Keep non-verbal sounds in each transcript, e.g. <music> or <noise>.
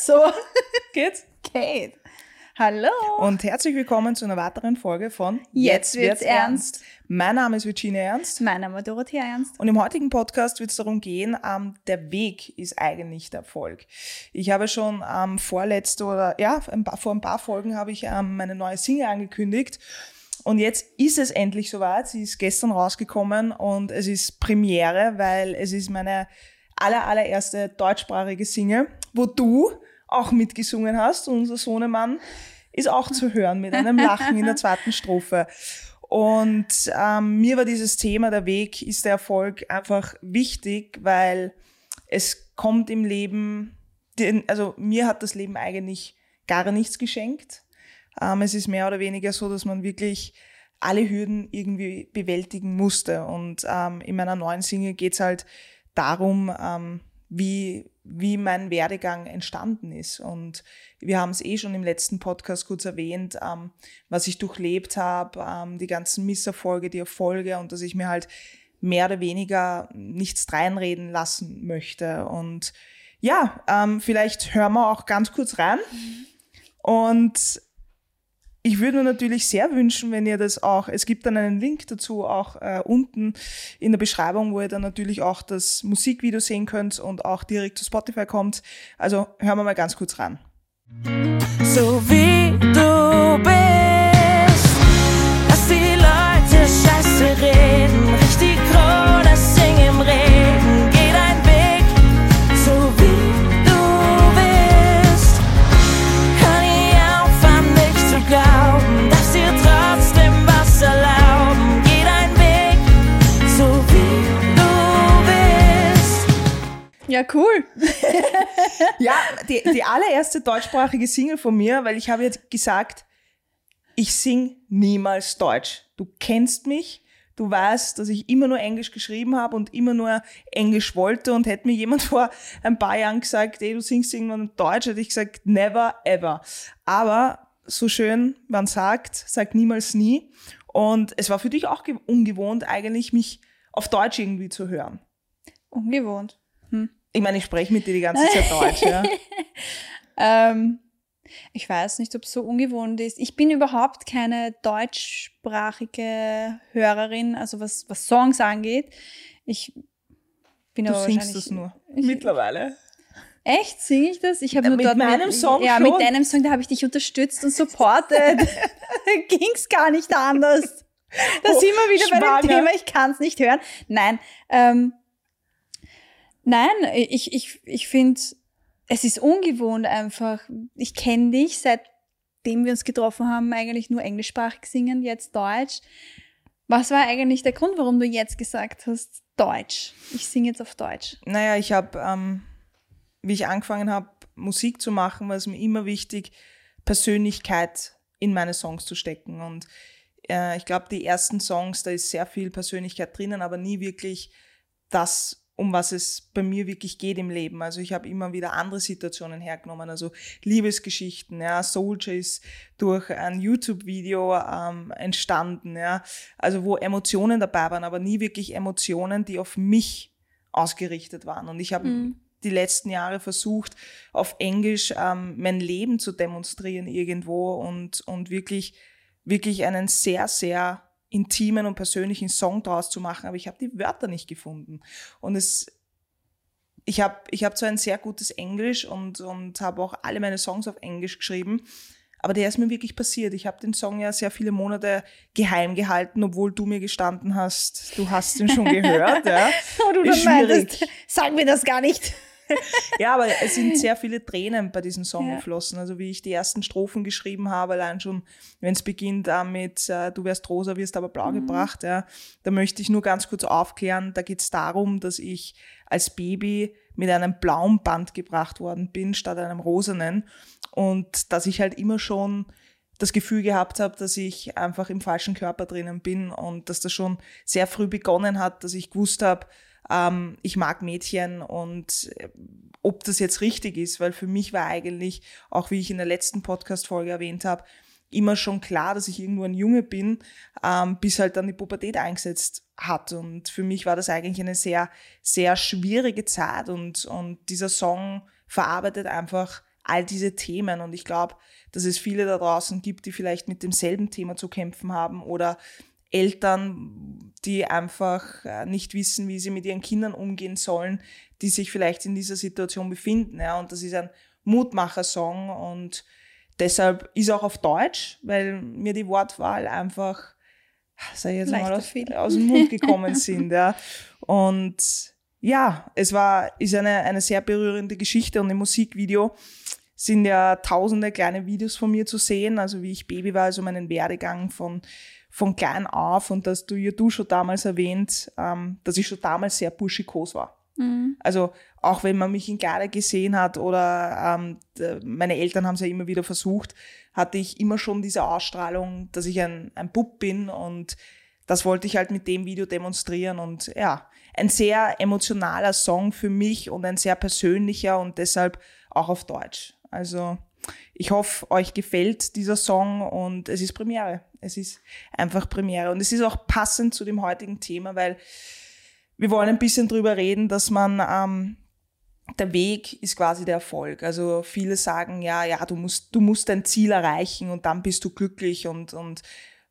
So, <laughs> Geht's? Kate. Hallo. Und herzlich willkommen zu einer weiteren Folge von Jetzt wird's ernst. Mein Name ist Virginia Ernst. Mein Name ist Dorothea Ernst. Und im heutigen Podcast wird es darum gehen, ähm, der Weg ist eigentlich der Erfolg. Ich habe schon ähm, vorletzte oder ja, ein paar, vor ein paar Folgen habe ich ähm, meine neue Single angekündigt. Und jetzt ist es endlich soweit. Sie ist gestern rausgekommen und es ist Premiere, weil es ist meine aller, allererste deutschsprachige Single, wo du auch mitgesungen hast. Unser Sohnemann ist auch zu hören mit einem Lachen in der <laughs> zweiten Strophe. Und ähm, mir war dieses Thema, der Weg ist der Erfolg, einfach wichtig, weil es kommt im Leben, also mir hat das Leben eigentlich gar nichts geschenkt. Ähm, es ist mehr oder weniger so, dass man wirklich alle Hürden irgendwie bewältigen musste. Und ähm, in meiner neuen Single geht's halt darum, ähm, wie, wie mein Werdegang entstanden ist. Und wir haben es eh schon im letzten Podcast kurz erwähnt, ähm, was ich durchlebt habe, ähm, die ganzen Misserfolge, die Erfolge und dass ich mir halt mehr oder weniger nichts reinreden lassen möchte. Und ja, ähm, vielleicht hören wir auch ganz kurz rein. Und ich würde mir natürlich sehr wünschen, wenn ihr das auch, es gibt dann einen Link dazu auch äh, unten in der Beschreibung, wo ihr dann natürlich auch das Musikvideo sehen könnt und auch direkt zu Spotify kommt. Also hören wir mal ganz kurz ran. so wie du bist. Ja, cool. <laughs> Ja, die, die allererste deutschsprachige Single von mir, weil ich habe jetzt gesagt, ich sing niemals Deutsch. Du kennst mich, du weißt, dass ich immer nur Englisch geschrieben habe und immer nur Englisch wollte und hätte mir jemand <laughs> vor ein paar Jahren gesagt, ey, du singst irgendwann Deutsch, hätte ich gesagt, never ever. Aber so schön man sagt, sagt niemals nie. Und es war für dich auch ge- ungewohnt, eigentlich mich auf Deutsch irgendwie zu hören. Ungewohnt. Ich meine, ich spreche mit dir die ganze Zeit Deutsch, ja. <laughs> Ähm, ich weiß nicht, ob es so ungewohnt ist. Ich bin überhaupt keine deutschsprachige Hörerin, also was, was Songs angeht. Ich bin Du aber singst wahrscheinlich- das nur. Ich- Mittlerweile. Echt? Singe ich das? Ich habe Ja, nur mit dort meinem Song Ja, schon. mit deinem Song, da habe ich dich unterstützt und supportet. <laughs> <laughs> Ging's gar nicht anders. Da Oh, sind wir wieder bei schwanger. dem Thema, ich kann es nicht hören. Nein, ähm, nein, ich, ich, ich finde, es ist ungewohnt einfach. Ich kenne dich, seitdem wir uns getroffen haben, eigentlich nur englischsprachig singen, jetzt Deutsch. Was war eigentlich der Grund, warum du jetzt gesagt hast, Deutsch? Ich singe jetzt auf Deutsch. Naja, ich habe, ähm, wie ich angefangen habe, Musik zu machen, war es mir immer wichtig, Persönlichkeit in meine Songs zu stecken. Und äh, ich glaube, die ersten Songs, da ist sehr viel Persönlichkeit drinnen, aber nie wirklich das, um was es bei mir wirklich geht im Leben. Also ich habe immer wieder andere Situationen hergenommen, also Liebesgeschichten, ja, Soldier ist durch ein YouTube-Video ähm, entstanden, ja, also wo Emotionen dabei waren, aber nie wirklich Emotionen, die auf mich ausgerichtet waren. Und ich habe die letzten Jahre versucht, auf Englisch ähm, mein Leben zu demonstrieren irgendwo und, und wirklich, wirklich einen sehr, sehr intimen und persönlichen Song draus zu machen, aber ich habe die Wörter nicht gefunden. Und es, ich habe ich hab zwar ein sehr gutes Englisch und, und habe auch alle meine Songs auf Englisch geschrieben, aber der ist mir wirklich passiert. Ich habe den Song ja sehr viele Monate geheim gehalten, obwohl du mir gestanden hast, du hast ihn schon gehört. Ja. <laughs> Oh, du Ist schwierig. meintest, sag mir das gar nicht. Ja, aber es sind sehr viele Tränen bei diesem Song Ja. geflossen. Also wie ich die ersten Strophen geschrieben habe, allein schon, wenn es beginnt damit, äh, du wärst rosa, wirst aber blau gebracht, ja, da möchte ich nur ganz kurz aufklären, da geht es darum, dass ich als Baby mit einem blauen Band gebracht worden bin, statt einem rosanen. Und dass ich halt immer schon das Gefühl gehabt habe, dass ich einfach im falschen Körper drinnen bin und dass das schon sehr früh begonnen hat, dass ich gewusst habe, ähm, ich mag Mädchen und äh, ob das jetzt richtig ist, weil für mich war eigentlich, auch wie ich in der letzten Podcast-Folge erwähnt habe, immer schon klar, dass ich irgendwo ein Junge bin, ähm, bis halt dann die Pubertät eingesetzt hat. Und für mich war das eigentlich eine sehr, sehr schwierige Zeit und, und dieser Song verarbeitet einfach all diese Themen. Und ich glaube, dass es viele da draußen gibt, die vielleicht mit demselben Thema zu kämpfen haben oder Eltern, die einfach äh, nicht wissen, wie sie mit ihren Kindern umgehen sollen, die sich vielleicht in dieser Situation befinden. Ja, und das ist ein Mutmacher-Song und deshalb ist auch auf Deutsch, weil mir die Wortwahl einfach, sag ich jetzt mal, aus, aus, dem Mund gekommen sind. Ja. Und ja, es war, ist eine, eine sehr berührende Geschichte und im Musikvideo sind ja tausende kleine Videos von mir zu sehen, also wie ich Baby war, also meinen Werdegang von von klein auf und dass du ja du schon damals erwähnt, ähm, dass ich schon damals sehr buschikos war. Mhm. Also auch wenn man mich in Kleider gesehen hat oder ähm, meine Eltern haben es ja immer wieder versucht, hatte ich immer schon diese Ausstrahlung, dass ich ein, ein Bub bin und das wollte ich halt mit dem Video demonstrieren und ja, ein sehr emotionaler Song für mich und ein sehr persönlicher und deshalb auch auf Deutsch. Also ich hoffe, euch gefällt dieser Song und es ist Premiere. Es ist einfach Premiere. Und es ist auch passend zu dem heutigen Thema, weil wir wollen ein bisschen drüber reden, dass man, ähm, der Weg ist quasi der Erfolg. Also viele sagen, ja, ja, du musst, du musst dein Ziel erreichen und dann bist du glücklich und, und,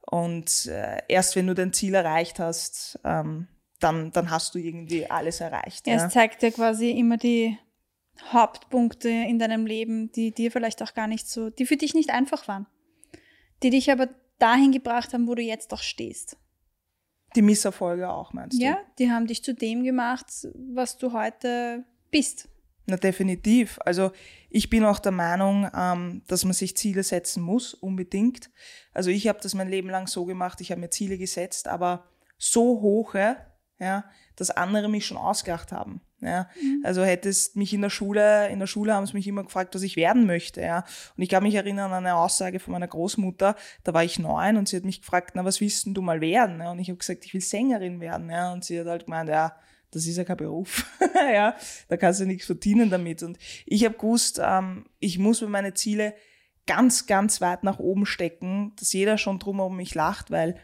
und äh, erst wenn du dein Ziel erreicht hast, ähm, dann, dann hast du irgendwie alles erreicht. Ja, ja. Es zeigt ja quasi immer die Hauptpunkte in deinem Leben, die dir vielleicht auch gar nicht so, die für dich nicht einfach waren, die dich aber dahin gebracht haben, wo du jetzt auch stehst. Die Misserfolge auch, meinst du? Ja, die haben dich zu dem gemacht, was du heute bist. Na, definitiv. Also ich bin auch der Meinung, ähm, dass man sich Ziele setzen muss, unbedingt. Also ich habe das mein Leben lang so gemacht, ich habe mir Ziele gesetzt, aber so hohe, ja, dass andere mich schon ausgedacht haben. Ja. Mhm. Also hättest mich in der Schule, in der Schule haben sie mich immer gefragt, was ich werden möchte. Ja. Und ich kann mich erinnern an eine Aussage von meiner Großmutter, da war ich neun und sie hat mich gefragt, na, was willst denn du mal werden? Ja. Und ich habe gesagt, ich will Sängerin werden. Ja. Und sie hat halt gemeint, ja, das ist ja kein Beruf. <laughs> ja, da kannst du nichts verdienen damit. Und ich habe gewusst, ähm, ich muss mir meine Ziele ganz, ganz weit nach oben stecken, dass jeder schon drum um mich lacht, weil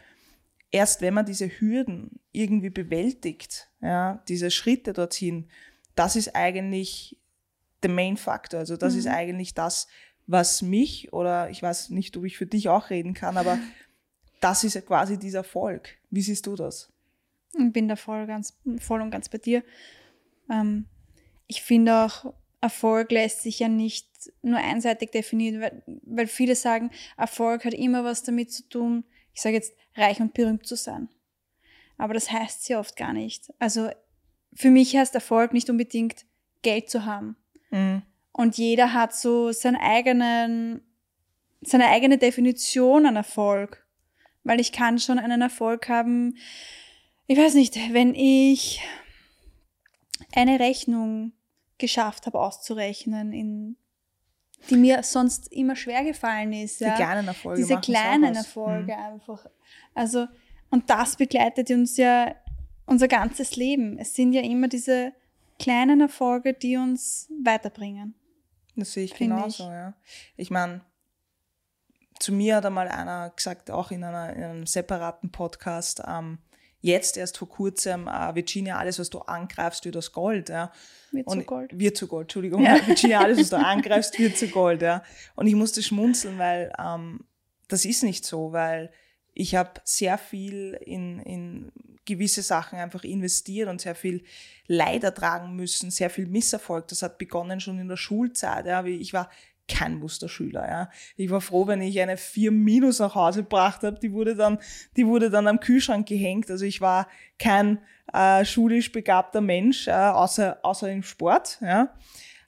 erst wenn man diese Hürden irgendwie bewältigt, ja, diese Schritte dorthin, das ist eigentlich der Main Factor. Also das mhm. ist eigentlich das, was mich oder ich weiß nicht, ob ich für dich auch reden kann, aber <laughs> das ist ja quasi dieser Erfolg. Wie siehst du das? Ich bin da voll, ganz, voll und ganz bei dir. Ähm, ich finde auch, Erfolg lässt sich ja nicht nur einseitig definieren, weil, weil viele sagen, Erfolg hat immer was damit zu tun, ich sage jetzt, reich und berühmt zu sein. Aber das heißt sie oft gar nicht. Also für mich heißt Erfolg nicht unbedingt Geld zu haben. Mhm. Und jeder hat so seinen eigenen, seine eigene Definition an Erfolg. Weil ich kann schon einen Erfolg haben, ich weiß nicht, wenn ich eine Rechnung geschafft habe auszurechnen in die mir sonst immer schwer gefallen ist. Die ja. kleinen Erfolge. Diese kleinen Erfolge mhm. einfach. Also, und das begleitet uns ja unser ganzes Leben. Es sind ja immer diese kleinen Erfolge, die uns weiterbringen. Das sehe ich genauso, ich. ja. Ich meine, zu mir hat einmal einer gesagt, auch in, einer, in einem separaten Podcast, ähm, jetzt erst vor kurzem, äh, Virginia, alles, was du angreifst, wird aus Gold. Ja. Wird zu Gold. Wird zu Gold, Entschuldigung. Ja. <laughs> Virginia, alles, was du <laughs> angreifst, wird zu Gold. Ja. Und ich musste schmunzeln, weil ähm, das ist nicht so, weil ich habe sehr viel in, in gewisse Sachen einfach investiert und sehr viel Leid ertragen müssen, sehr viel Misserfolg. Das hat begonnen schon in der Schulzeit. Ja. Ich war kein Musterschüler. Ja. Ich war froh, wenn ich eine 4 Minus nach Hause gebracht habe. Die wurde dann, die wurde dann am Kühlschrank gehängt. Also ich war kein äh, schulisch begabter Mensch, äh, außer, außer im Sport. Ja.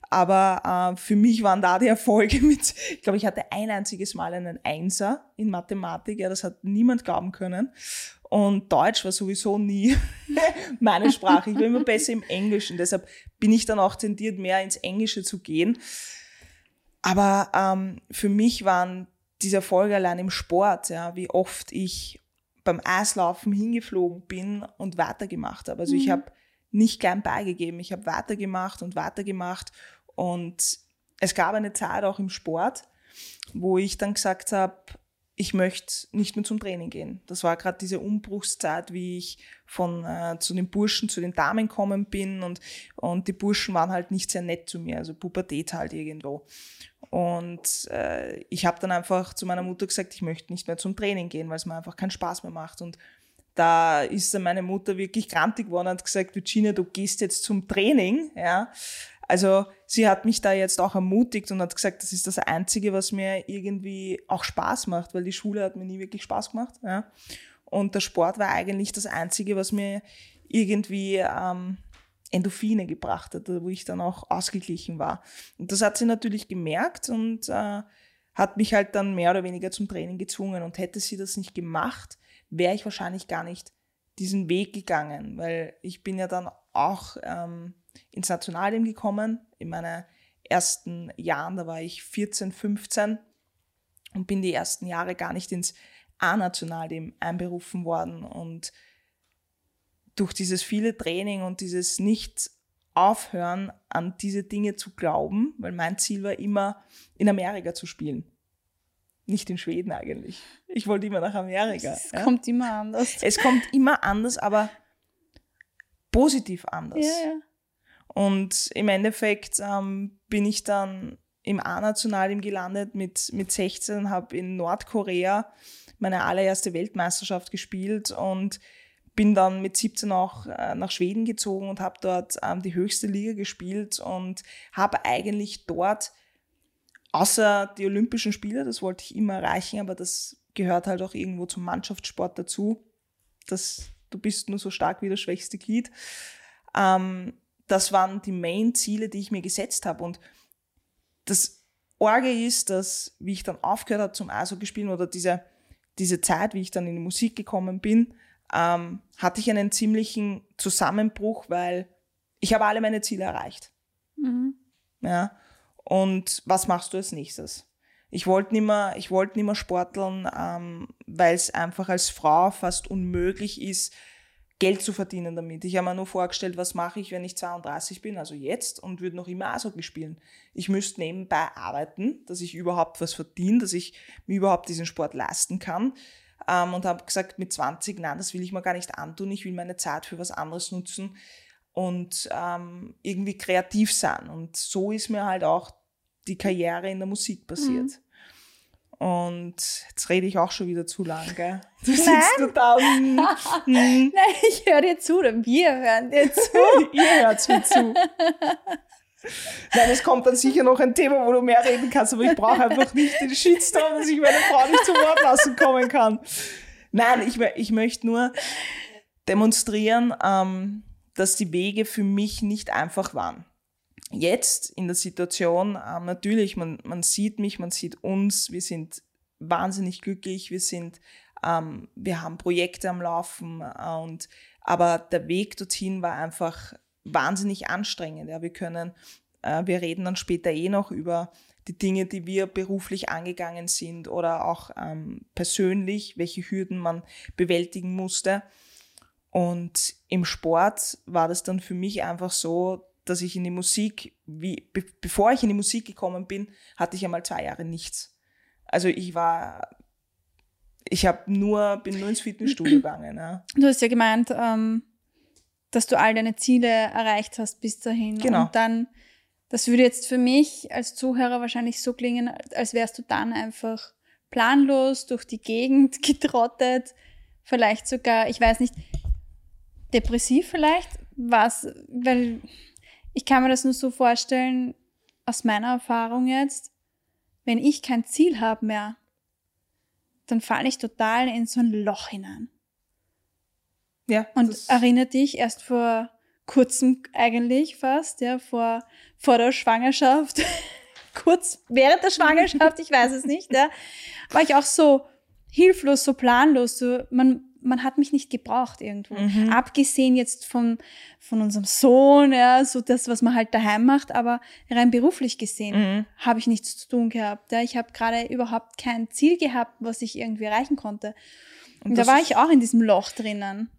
Aber äh, für mich waren da die Erfolge <laughs> mit, ich glaube, ich hatte ein einziges Mal einen Einser in Mathematik. Ja, das hat niemand glauben können. Und Deutsch war sowieso nie <laughs> meine Sprache. Ich war immer besser im Englischen. Deshalb bin ich dann auch tendiert, mehr ins Englische zu gehen. Aber ähm, für mich waren diese Erfolge allein im Sport, ja, wie oft ich beim Eislaufen hingeflogen bin und weitergemacht habe. Also mhm. ich habe nicht gern beigegeben, ich habe weitergemacht und weitergemacht. Und es gab eine Zeit auch im Sport, wo ich dann gesagt habe, ich möchte nicht mehr zum Training gehen. Das war gerade diese Umbruchszeit, wie ich von äh, zu den Burschen zu den Damen kommen bin und, und die Burschen waren halt nicht sehr nett zu mir, also Pubertät halt irgendwo. Und äh, ich habe dann einfach zu meiner Mutter gesagt, ich möchte nicht mehr zum Training gehen, weil es mir einfach keinen Spaß mehr macht. Und da ist dann meine Mutter wirklich grantig geworden und hat gesagt, Virginia, du gehst jetzt zum Training, ja. Also sie hat mich da jetzt auch ermutigt und hat gesagt, das ist das Einzige, was mir irgendwie auch Spaß macht, weil die Schule hat mir nie wirklich Spaß gemacht. Ja. Und der Sport war eigentlich das Einzige, was mir irgendwie ähm, Endorphine gebracht hat, wo ich dann auch ausgeglichen war. Und das hat sie natürlich gemerkt und äh, hat mich halt dann mehr oder weniger zum Training gezwungen. Und hätte sie das nicht gemacht, wäre ich wahrscheinlich gar nicht diesen Weg gegangen, weil ich bin ja dann auch ähm, ins Nationalteam gekommen. In meinen ersten Jahren, da war ich 14, 15 und bin die ersten Jahre gar nicht ins A-Nationalteam einberufen worden. Und durch dieses viele Training und dieses nicht aufhören, an diese Dinge zu glauben, weil mein Ziel war immer, in Amerika zu spielen. Nicht in Schweden eigentlich. Ich wollte immer nach Amerika. Es ja? kommt immer anders. Es kommt immer anders, aber positiv anders. Ja, ja. Und im Endeffekt ähm, bin ich dann im A-Nationalteam gelandet mit, mit 16, habe in Nordkorea meine allererste Weltmeisterschaft gespielt und bin dann mit 17 auch äh, nach Schweden gezogen und habe dort ähm, die höchste Liga gespielt und habe eigentlich dort, außer die Olympischen Spiele, das wollte ich immer erreichen, aber das gehört halt auch irgendwo zum Mannschaftssport dazu, dass du bist nur so stark wie das schwächste Glied. Ähm, das waren die Main-Ziele, die ich mir gesetzt habe. Und das Orge ist, dass, wie ich dann aufgehört habe zum Eishockey spielen oder diese, diese Zeit, wie ich dann in die Musik gekommen bin, ähm, hatte ich einen ziemlichen Zusammenbruch, weil ich habe alle meine Ziele erreicht. Mhm. Ja. Und was machst du als nächstes? Ich wollte nicht mehr, ich wollte nicht mehr sporteln, ähm, weil es einfach als Frau fast unmöglich ist, Geld zu verdienen damit. Ich habe mir nur vorgestellt, was mache ich, wenn ich 32 bin, also jetzt, und würde noch immer Eishockey spielen. Ich müsste nebenbei arbeiten, dass ich überhaupt was verdiene, dass ich mir überhaupt diesen Sport leisten kann. Ähm, und habe gesagt, mit 20, nein, das will ich mir gar nicht antun. Ich will meine Zeit für was anderes nutzen und ähm, irgendwie kreativ sein. Und so ist mir halt auch die Karriere in der Musik passiert. Mhm. Und jetzt rede ich auch schon wieder zu lang, gell? Du sitzt Nein. da. Hm, hm. Nein, ich höre dir zu, oder wir hören dir <laughs> zu. Ihr hört mir zu. Nein, es kommt dann sicher noch ein Thema, wo du mehr reden kannst, aber ich brauche einfach nicht den Shitstorm, dass ich meine Frau nicht zu Wort lassen kommen kann. Nein, ich, ich möchte nur demonstrieren, ähm, dass die Wege für mich nicht einfach waren jetzt in der Situation, ähm, natürlich, man, man sieht mich, man sieht uns, wir sind wahnsinnig glücklich, wir sind, ähm, wir haben Projekte am Laufen äh, und aber der Weg dorthin war einfach wahnsinnig anstrengend. Ja, wir können, äh, wir reden dann später eh noch über die Dinge, die wir beruflich angegangen sind oder auch ähm, persönlich, welche Hürden man bewältigen musste. Und im Sport war das dann für mich einfach so, dass ich in die Musik, wie, be bevor ich in die Musik gekommen bin, hatte ich einmal zwei Jahre nichts. Also ich war, ich habe nur, bin nur ins Fitnessstudio <clears throat> gegangen. Ja. Du hast ja gemeint, ähm, dass du all deine Ziele erreicht hast bis dahin. Genau. Und dann, das würde jetzt für mich als Zuhörer wahrscheinlich so klingen, als wärst du dann einfach planlos durch die Gegend <laughs> getrottet, vielleicht sogar, ich weiß nicht, depressiv vielleicht, was, weil ich kann mir das nur so vorstellen, aus meiner Erfahrung jetzt, wenn ich kein Ziel habe mehr, dann falle ich total in so ein Loch hinein. Ja. Und erinnere dich erst vor kurzem eigentlich fast, ja, vor, vor der Schwangerschaft, <laughs> kurz während der Schwangerschaft, ich weiß es nicht, ja, war ich auch so hilflos, so planlos, so, man, man hat mich nicht gebraucht irgendwo. Mhm. Abgesehen jetzt von, von unserem Sohn, ja, so das, was man halt daheim macht, aber rein beruflich gesehen mhm. habe ich nichts zu tun gehabt. Ja. Ich habe gerade überhaupt kein Ziel gehabt, was ich irgendwie erreichen konnte. Und, Und da war ich auch in diesem Loch drinnen.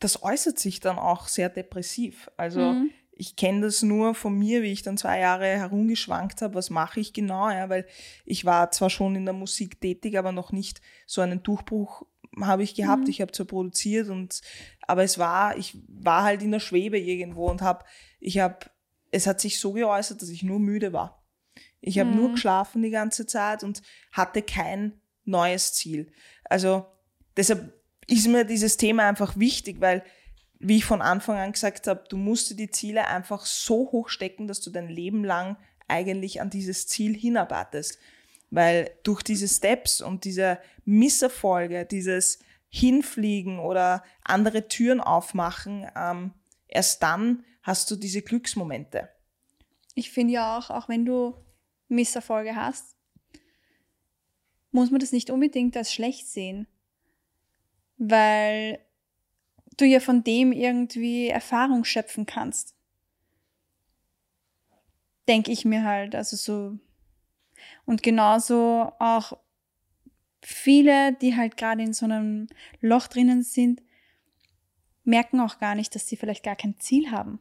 Das äußert sich dann auch sehr depressiv. Also mhm. ich kenne das nur von mir, wie ich dann zwei Jahre herumgeschwankt habe, was mache ich genau, ja, weil ich war zwar schon in der Musik tätig, aber noch nicht so einen Durchbruch habe ich gehabt. Mhm. Ich habe zwar produziert und aber es war, ich war halt in der Schwebe irgendwo und habe, ich habe, es hat sich so geäußert, dass ich nur müde war. Ich habe nur Mhm. geschlafen die ganze Zeit und hatte kein neues Ziel. Also deshalb ist mir dieses Thema einfach wichtig, weil wie ich von Anfang an gesagt habe, du musst dir die Ziele einfach so hoch stecken, dass du dein Leben lang eigentlich an dieses Ziel hinarbeitest. Weil durch diese Steps und diese Misserfolge, dieses Hinfliegen oder andere Türen aufmachen, ähm, erst dann hast du diese Glücksmomente. Ich finde ja auch, auch wenn du Misserfolge hast, muss man das nicht unbedingt als schlecht sehen. Weil du ja von dem irgendwie Erfahrung schöpfen kannst. Denke ich mir halt. Also so. Und genauso auch viele, die halt gerade in so einem Loch drinnen sind, merken auch gar nicht, dass sie vielleicht gar kein Ziel haben.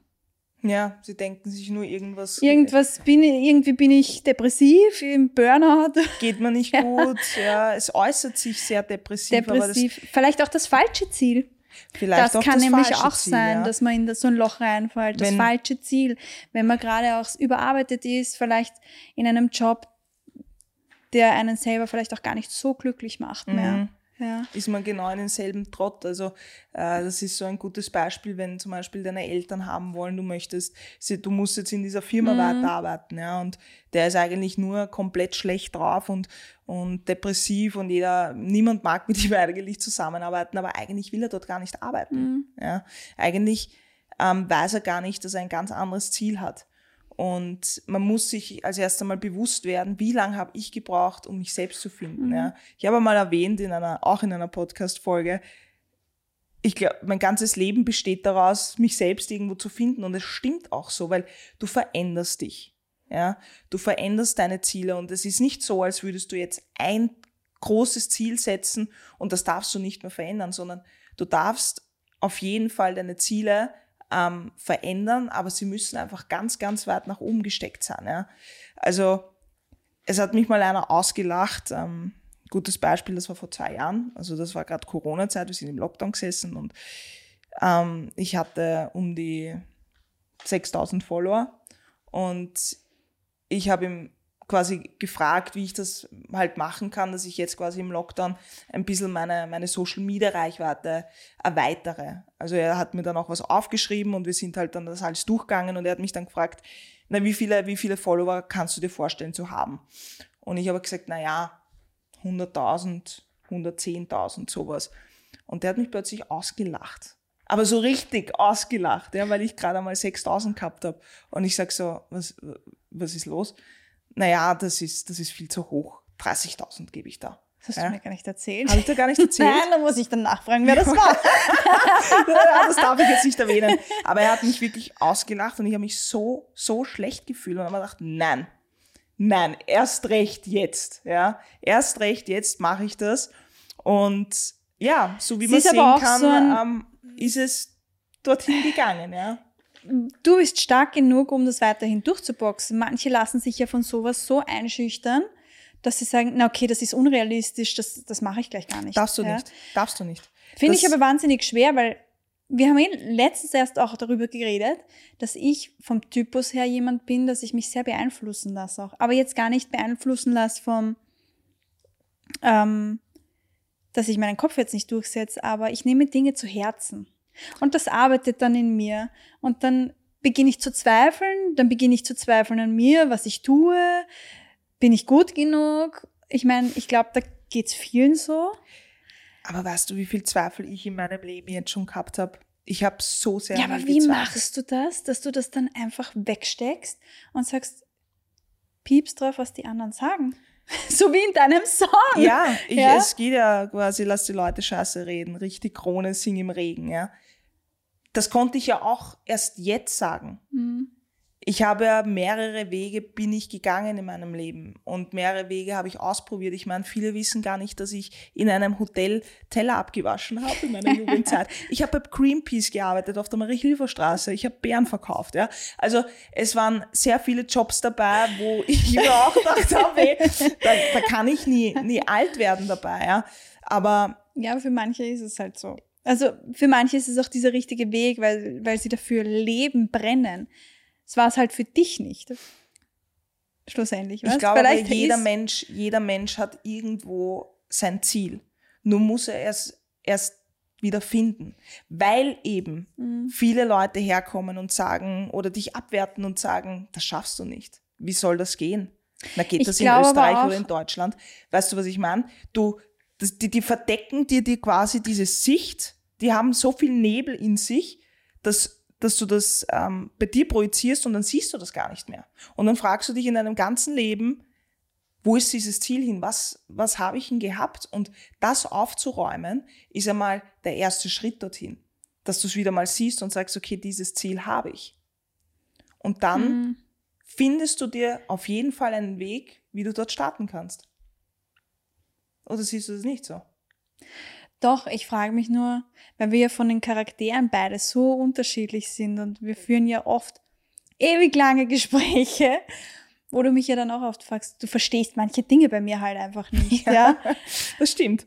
Ja, sie denken sich nur irgendwas. Irgendwas bin ich, irgendwie bin ich depressiv, im Burnout, <laughs> geht mir nicht gut. Ja, es äußert sich sehr depressiv, depressiv. Vielleicht auch das falsche Ziel. das vielleicht das kann das nämlich auch Ziel, sein, ja. dass man in das- so ein Loch reinfällt. Das Wenn- falsche Ziel. Wenn man gerade auch überarbeitet ist, vielleicht in einem Job, der einen selber vielleicht auch gar nicht so glücklich macht Mhm. mehr. Ja. ist man genau in denselben Trott. Also äh, das ist so ein gutes Beispiel, wenn zum Beispiel deine Eltern haben wollen, du möchtest, sie, du musst jetzt in dieser Firma Mhm. weiterarbeiten, ja, und der ist eigentlich nur komplett schlecht drauf und, und depressiv und jeder, niemand mag mit ihm <laughs> eigentlich zusammenarbeiten, aber eigentlich will er dort gar nicht arbeiten. Mhm. Ja. Eigentlich ähm, weiß er gar nicht, dass er ein ganz anderes Ziel hat. Und man muss sich als erstes einmal bewusst werden, wie lange habe ich gebraucht, um mich selbst zu finden. Mhm. Ja. Ich habe mal erwähnt, in einer, auch in einer Podcast-Folge, ich glaube, mein ganzes Leben besteht daraus, mich selbst irgendwo zu finden. Und es stimmt auch so, weil du veränderst dich. Ja, du veränderst deine Ziele und es ist nicht so, als würdest du jetzt ein großes Ziel setzen und das darfst du nicht mehr verändern, sondern du darfst auf jeden Fall deine Ziele ähm, verändern, aber sie müssen einfach ganz, ganz weit nach oben gesteckt sein. Ja? Also es hat mich mal einer ausgelacht. Ähm, gutes Beispiel, das war vor zwei Jahren. Also das war gerade Corona-Zeit, wir sind im Lockdown gesessen und ähm, ich hatte um die 6000 Follower und ich habe ihm quasi gefragt, wie ich das halt machen kann, dass ich jetzt quasi im Lockdown ein bisschen meine, meine Social Media Reichweite erweitere. Also er hat mir dann auch was aufgeschrieben und wir sind halt dann das alles durchgegangen und er hat mich dann gefragt, na, wie viele, wie viele Follower kannst du dir vorstellen zu haben? Und ich habe gesagt, na ja, 100.000, 110.000, sowas. Und der hat mich plötzlich ausgelacht. Aber so richtig ausgelacht, ja, weil ich gerade einmal 6.000 gehabt habe. Und ich sag so, was, was ist los? Naja, das ist, das ist viel zu hoch. 30.000 gebe ich da. Das hast du Ja. mir gar nicht erzählt. Habe ich dir gar nicht erzählt? <laughs> Nein, da muss ich dann nachfragen, wer das war. <laughs> ja, das darf ich jetzt nicht erwähnen. Aber er hat mich wirklich ausgelacht und ich habe mich so, so schlecht gefühlt und habe gedacht, nein, nein, erst recht jetzt, ja, erst recht jetzt mache ich das. Und ja, so wie Es man sehen kann, so ähm, ist es dorthin gegangen, ja. Du bist stark genug, um das weiterhin durchzuboxen. Manche lassen sich ja von sowas so einschüchtern, dass sie sagen, na okay, das ist unrealistisch, das, das mache ich gleich gar nicht. Darfst du ja. nicht, darfst du nicht. Finde ich aber wahnsinnig schwer, weil wir haben eh letztens erst auch darüber geredet, dass ich vom Typus her jemand bin, dass ich mich sehr beeinflussen lasse auch. Aber jetzt gar nicht beeinflussen lasse vom, ähm, dass ich meinen Kopf jetzt nicht durchsetze, aber ich nehme Dinge zu Herzen. Und das arbeitet dann in mir. Und dann beginne ich zu zweifeln, dann beginne ich zu zweifeln an mir, was ich tue. Bin ich gut genug? Ich meine, ich glaube, da geht's vielen so. Aber weißt du, wie viel Zweifel ich in meinem Leben jetzt schon gehabt habe? Ich habe so sehr Ja, aber wie gezweifelt. machst du das, dass du das dann einfach wegsteckst und sagst, piepst drauf, was die anderen sagen? <laughs> so wie in deinem Song. Ja, ich, Ja? es geht ja quasi, lass die Leute Scheiße reden, richtig Krone, sing im Regen, ja. Das konnte ich ja auch erst jetzt sagen. Hm. Ich habe ja mehrere Wege bin ich gegangen in meinem Leben und mehrere Wege habe ich ausprobiert. Ich meine, viele wissen gar nicht, dass ich in einem Hotel Teller abgewaschen habe in meiner Jugendzeit. <laughs> Ich habe bei Greenpeace gearbeitet auf der Marie-Hilfer-Straße. Ich habe Bären verkauft. Ja, also es waren sehr viele Jobs dabei, wo ich mir <laughs> auch gedacht habe, ey, da, da kann ich nie nie alt werden dabei. Ja, aber Ja, für manche ist es halt so. Also für manche ist es auch dieser richtige Weg, weil, weil sie dafür leben, brennen. Es war es halt für dich nicht. Schlussendlich. Ich was? glaube, Vielleicht jeder Mensch, jeder Mensch hat irgendwo sein Ziel. Nur muss er es erst wieder finden. Weil eben Mhm. viele Leute herkommen und sagen oder dich abwerten und sagen, das schaffst du nicht. Wie soll das gehen? Na, geht Ich das in Österreich auch- oder in Deutschland? Weißt du, was ich meine? Du, das, die, die verdecken dir die quasi diese Sicht, die haben so viel Nebel in sich, dass, dass du das ähm, bei dir projizierst und dann siehst du das gar nicht mehr. Und dann fragst du dich in deinem ganzen Leben, wo ist dieses Ziel hin? Was, was habe ich denn gehabt? Und das aufzuräumen, ist einmal der erste Schritt dorthin. Dass du es wieder mal siehst und sagst, okay, dieses Ziel habe ich. Und dann Mhm. findest du dir auf jeden Fall einen Weg, wie du dort starten kannst. Oder siehst du das nicht so? Doch, ich frage mich nur, weil wir ja von den Charakteren beide so unterschiedlich sind und wir führen ja oft ewig lange <laughs> Gespräche, wo du mich ja dann auch oft fragst, du verstehst manche Dinge bei mir halt einfach nicht, ja. <laughs> Das stimmt.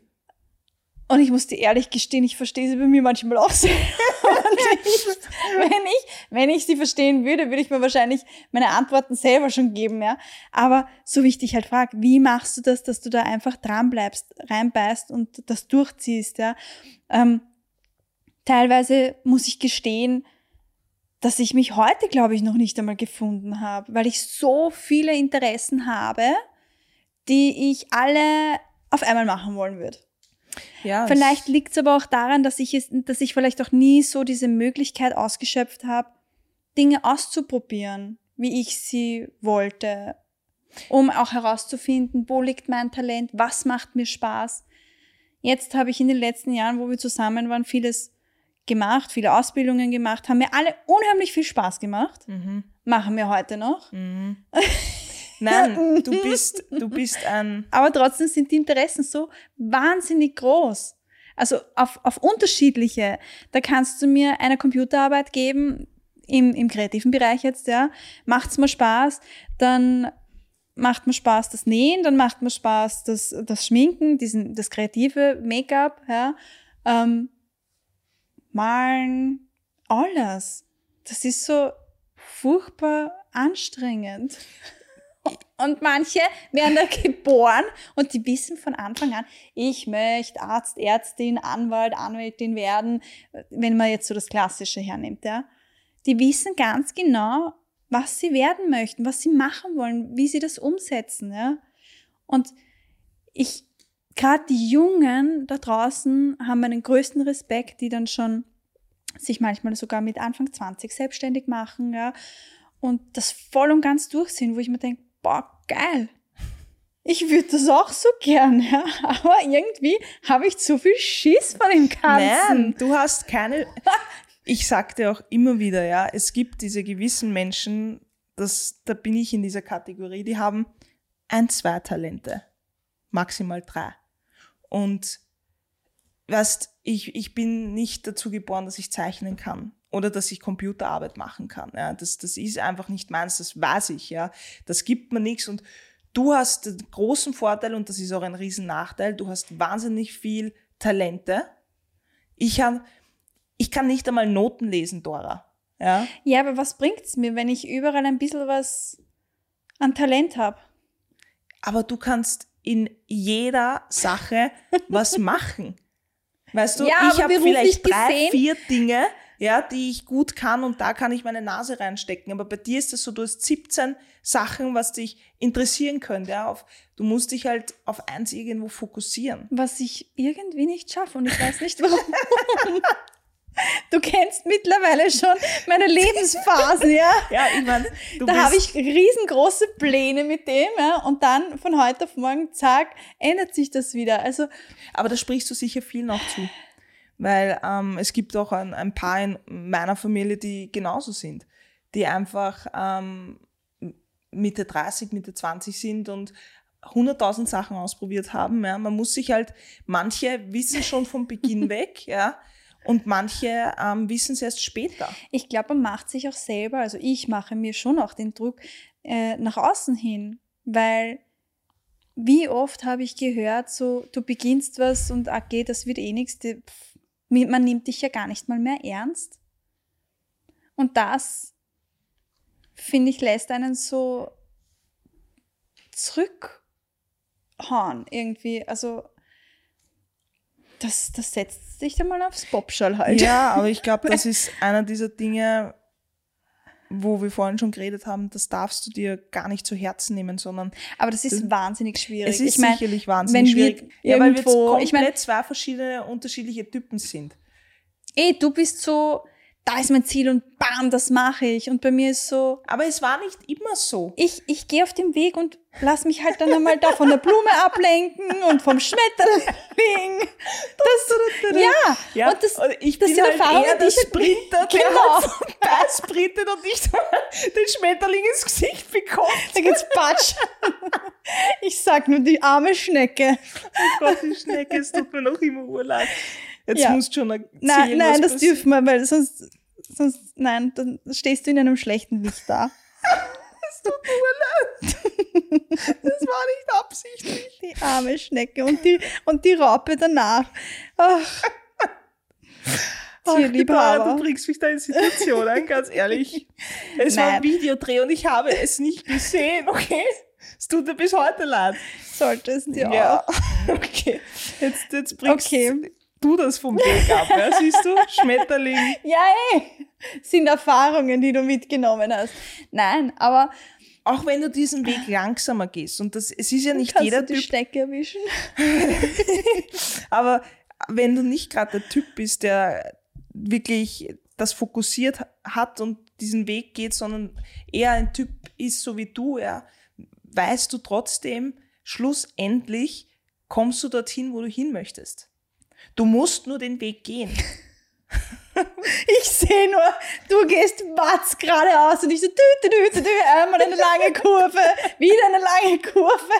Und ich muss dir ehrlich gestehen, ich verstehe sie bei mir manchmal auch sehr. <laughs> <laughs> Wenn ich, wenn ich sie verstehen würde, würde ich mir wahrscheinlich meine Antworten selber schon geben, ja. Aber so wie ich dich halt frage, wie machst du das, dass du da einfach dran bleibst, reinbeißt und das durchziehst, ja? Ähm, teilweise muss ich gestehen, dass ich mich heute, glaube ich, noch nicht einmal gefunden habe, weil ich so viele Interessen habe, die ich alle auf einmal machen wollen würde. Ja, Vielleicht liegt es aber auch daran, dass ich es, dass ich vielleicht auch nie so diese Möglichkeit ausgeschöpft habe, Dinge auszuprobieren, wie ich sie wollte, um auch herauszufinden, wo liegt mein Talent, was macht mir Spaß. Jetzt habe ich in den letzten Jahren, wo wir zusammen waren, vieles gemacht, viele Ausbildungen gemacht, haben mir alle unheimlich viel Spaß gemacht, Mhm. machen wir heute noch. Mhm. <laughs> Nein, <laughs> du bist, du bist ein, Aber trotzdem sind die Interessen so wahnsinnig groß. Also auf, auf unterschiedliche. Da kannst du mir eine Computerarbeit geben, im, im kreativen Bereich jetzt, ja. Macht's mir Spaß, dann macht mir Spaß das Nähen, dann macht mir Spaß das, das Schminken, diesen, das kreative Make-up, ja. Ähm, malen, alles. Das ist so furchtbar anstrengend. Und manche werden da <laughs> geboren und die wissen von Anfang an, ich möchte Arzt, Ärztin, Anwalt, Anwältin werden, wenn man jetzt so das Klassische hernimmt, ja. Die wissen ganz genau, was sie werden möchten, was sie machen wollen, wie sie das umsetzen, ja. Und ich, gerade die Jungen da draußen haben meinen größten Respekt, die dann schon sich manchmal sogar mit Anfang 20 selbstständig machen, ja, und das voll und ganz durchsehen, wo ich mir denke, boah, geil. Ich würde das auch so gern, <laughs> ja, aber irgendwie habe ich zu viel Schiss vor dem Ganzen. Nein, du hast keine. <laughs> Ich sagte auch immer wieder, ja, es gibt diese gewissen Menschen, das, da bin ich in dieser Kategorie, die haben ein, zwei Talente, maximal drei. Und weißt, ich, ich bin nicht dazu geboren, dass ich zeichnen kann oder dass ich Computerarbeit machen kann. Ja, das, das ist einfach nicht meins, das weiß ich, ja. Das gibt mir nichts und du hast den großen Vorteil und das ist auch ein riesen Nachteil, du hast wahnsinnig viel Talente. Ich habe, ich kann nicht einmal Noten lesen, Dora. Ja, Ja, aber was bringt's mir, wenn ich überall ein bisschen was an Talent habe? aber du kannst in jeder Sache <laughs> was machen. Weißt du, Ja, ich habe vielleicht drei, gesehen- vier Dinge, ja, die ich gut kann und da kann ich meine Nase reinstecken. Aber bei dir ist es so, du hast 17 Sachen, was dich interessieren könnte. Ja, auf, du musst dich halt auf eins irgendwo fokussieren. Was ich irgendwie nicht schaffe und ich weiß nicht <laughs> warum. Du kennst mittlerweile schon meine Lebensphasen, ja? Ja, ich meine, Da habe ich riesengroße Pläne mit dem, ja? Und dann von heute auf morgen, zack, ändert sich das wieder. Also, aber da sprichst du sicher viel noch zu. Weil ähm, es gibt auch ein, ein paar in meiner Familie, die genauso sind. die einfach ähm, Mitte 30, Mitte 20 sind und 100.000 Sachen ausprobiert haben. Ja. Man muss sich halt, manche wissen schon vom Beginn <laughs> weg, ja, und manche ähm, wissen es erst später. Ich glaube, man macht sich auch selber, also ich mache mir schon auch den Druck äh, nach außen hin, weil wie oft habe ich gehört, so du beginnst was und okay, das wird eh nichts, man nimmt dich ja gar nicht mal mehr ernst. Und das, finde ich, lässt einen so zurückhauen irgendwie. Also das, das setzt sich dann mal aufs Popschall halt. Ja, aber ich <laughs> glaube, das ist einer dieser Dinge, wo wir vorhin schon geredet haben, das darfst du dir gar nicht zu Herzen nehmen, sondern Aber das ist Das- wahnsinnig schwierig. es ist ich mein, sicherlich wahnsinnig schwierig. Ja, weil wir jetzt komplett ich mein- zwei verschiedene unterschiedliche Typen sind. eh, du bist so, da ist mein Ziel und bam, das mache ich. Und bei mir ist so, Aber es war nicht immer so. ich, ich gehe auf den Weg und lass mich halt dann einmal da von der Blume ablenken und vom Schmetterling. <laughs> Das, ja, Ja, und das, ich das bin sind halt Erfahrungen, eher die der ich- Sprinter, <laughs> der Genau. halt vorbei <laughs> sprintet und nicht den Schmetterling ins Gesicht bekommt. da geht's Patsch. Ich sag nur die arme Schnecke. Oh Gott, die Schnecke, es tut mir noch immer urleid. Jetzt Ja. musst du schon erzählen, Nein, nein, das passiert. dürfen wir, weil sonst, sonst, nein, dann stehst du in einem schlechten Licht da. Es tut mir urleid. Das war nicht absichtlich. Die arme Schnecke und die, und die Raupe danach. Ach. Ach, Tierliebhaber. Du bringst mich da in Situationen, ganz ehrlich. Es war ein Nein. Videodreh und ich habe es nicht gesehen, okay? Es tut mir bis heute leid. Sollte es dir auch. <laughs> Okay. Jetzt, jetzt bringst Okay. Du das vom Weg ab, ja? siehst du? Schmetterling. <laughs> Ja, eh. Sind Erfahrungen, die du mitgenommen hast. Nein, aber Auch wenn du diesen Weg langsamer gehst und das, es ist ja nicht jeder du die Typ, Schnecke erwischen? <laughs> aber wenn du nicht gerade der Typ bist, der wirklich das fokussiert hat und diesen Weg geht, sondern eher ein Typ ist, so wie du, ja, weißt du trotzdem, schlussendlich kommst du dorthin, wo du hin möchtest. Du musst nur den Weg gehen. <laughs> Ich sehe nur, du gehst watz geradeaus und ich so, dü, dü, dü, dü, einmal eine lange Kurve, wieder eine lange Kurve.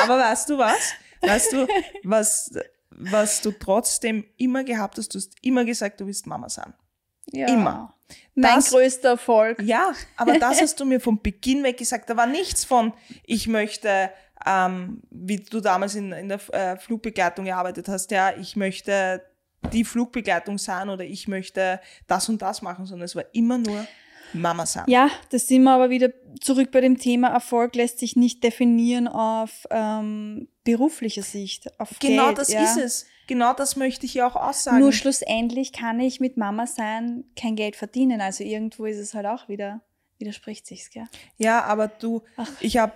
Aber weißt du was? Weißt du, was, was du trotzdem immer gehabt hast? Du hast immer gesagt, du willst Mama sein. Ja. Immer. Mein Das- größter Erfolg. Ja, aber das hast du mir vom Beginn weg gesagt. Da war nichts von, ich möchte, ähm, wie du damals in, in der äh, Flugbegleitung gearbeitet hast, ja, ich möchte die Flugbegleitung sein oder ich möchte das und das machen, sondern es war immer nur Mama sein. Ja, das sind wir aber wieder zurück bei dem Thema, Erfolg lässt sich nicht definieren auf ähm, beruflicher Sicht, auf genau Geld. das ja. ist es. Genau das möchte ich ja auch aussagen. Nur schlussendlich kann ich mit Mama sein kein Geld verdienen. Also irgendwo ist es halt auch wieder, widerspricht sich's, gell? Ja, aber du, Ach. ich habe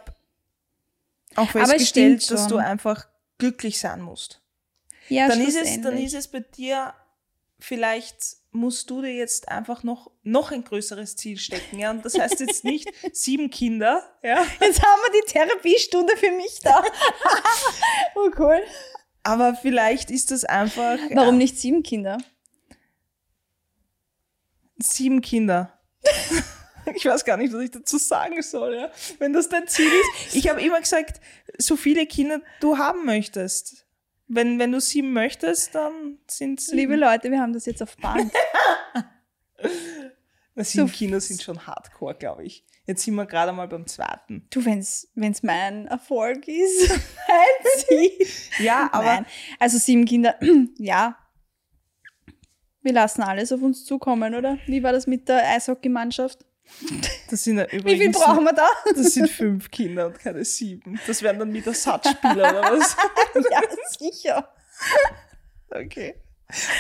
auch festgestellt, dass du einfach glücklich sein musst. Ja, dann ist es, dann ist es bei dir, vielleicht musst du dir jetzt einfach noch, noch ein größeres Ziel stecken. Ja? Und das heißt jetzt <laughs> nicht sieben Kinder, ja. Jetzt haben wir die Therapiestunde für mich da. <laughs> oh cool. Aber vielleicht ist das einfach Warum äh, nicht sieben Kinder? sieben Kinder. <laughs> <laughs> Ich weiß gar nicht, was ich dazu sagen soll, ja. Wenn das dein Ziel ist. Ich habe immer gesagt, so viele Kinder du haben möchtest. Wenn, wenn du sieben möchtest, dann sind sieben. Liebe Leute, wir haben das jetzt auf Band. <laughs> Na, sieben so- Kinder sind schon hardcore, glaube ich. Jetzt sind wir gerade mal beim zweiten. Du, wenn's, wenn's mein Erfolg ist, <laughs> mein Ziel. Ja, aber Nein. Also sieben Kinder, <clears throat> ja. Wir lassen alles auf uns zukommen, oder? Wie war das mit der Eishockeymannschaft? Das sind ja Wie übrigens viel brauchen wir da? <laughs> das sind fünf Kinder und keine sieben. Das wären dann wieder Satzspieler oder was? <laughs> ja, sicher. Okay.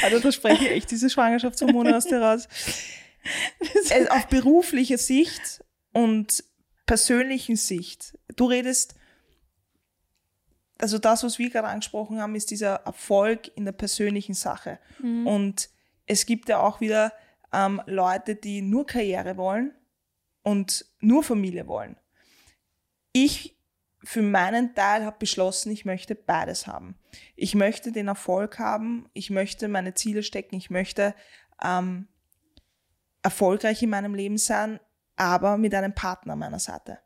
Also da sprechen echt diese Schwangerschaftshormone aus dir raus. Äh, Auf beruflicher Sicht und persönlichen Sicht. Du redest, also das, was wir gerade angesprochen haben, ist dieser Erfolg in der persönlichen Sache. Und es gibt ja auch wieder ähm, Leute, die nur Karriere wollen und nur Familie wollen. Ich für meinen Teil habe beschlossen, ich möchte beides haben. Ich möchte den Erfolg haben, ich möchte meine Ziele stecken, ich möchte ähm, erfolgreich in meinem Leben sein, aber mit einem Partner an meiner Seite.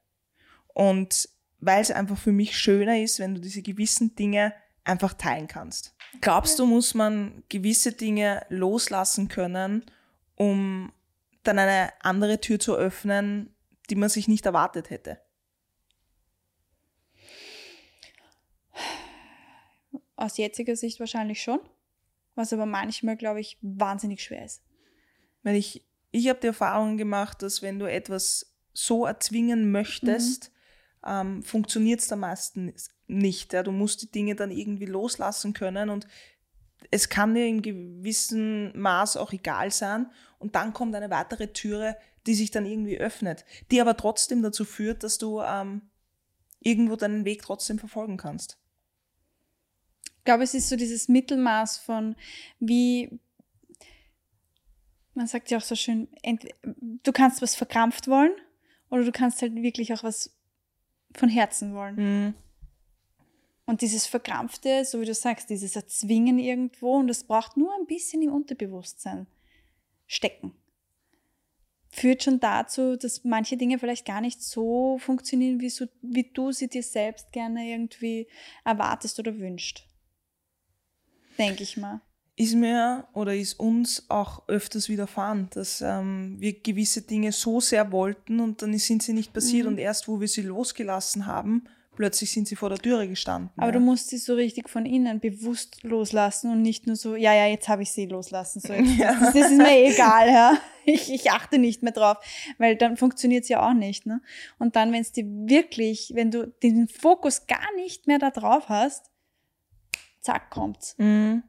Und weil es einfach für mich schöner ist, wenn du diese gewissen Dinge einfach teilen kannst. Glaubst du, muss man gewisse Dinge loslassen können, um dann eine andere Tür zu öffnen, die man sich nicht erwartet hätte? Aus jetziger Sicht wahrscheinlich schon, was aber manchmal, glaube ich, wahnsinnig schwer ist. Weil ich, ich habe die Erfahrung gemacht, dass wenn du etwas so erzwingen möchtest, mhm. ähm, funktioniert es dann meistens nicht. Ja? Du musst die Dinge dann irgendwie loslassen können und es kann dir in gewissem Maß auch egal sein. Und dann kommt eine weitere Türe, die sich dann irgendwie öffnet, die aber trotzdem dazu führt, dass du ähm, irgendwo deinen Weg trotzdem verfolgen kannst. Ich glaube, es ist so dieses Mittelmaß von wie, man sagt ja auch so schön, du kannst was verkrampft wollen oder du kannst halt wirklich auch was von Herzen wollen. Mhm. Und dieses Verkrampfte, so wie du sagst, dieses Erzwingen irgendwo, und das braucht nur ein bisschen im Unterbewusstsein stecken. Führt schon dazu, dass manche Dinge vielleicht gar nicht so funktionieren, wie, so, wie du sie dir selbst gerne irgendwie erwartest oder wünscht. Denke ich mal. Ist mir oder ist uns auch öfters widerfahren, dass ähm, wir gewisse Dinge so sehr wollten und dann sind sie nicht passiert mhm. und erst wo wir sie losgelassen haben, plötzlich sind sie vor der Türe gestanden. Aber ja. du musst sie so richtig von innen bewusst loslassen und nicht nur so, ja, ja, jetzt habe ich sie loslassen. So, <laughs> ja. das, das, ist mir egal, ja. Ich, ich achte nicht mehr drauf, weil dann funktioniert es ja auch nicht. Ne? Und dann, wenn es dir wirklich, wenn du den Fokus gar nicht mehr da drauf hast, zack, kommt's. Mhm.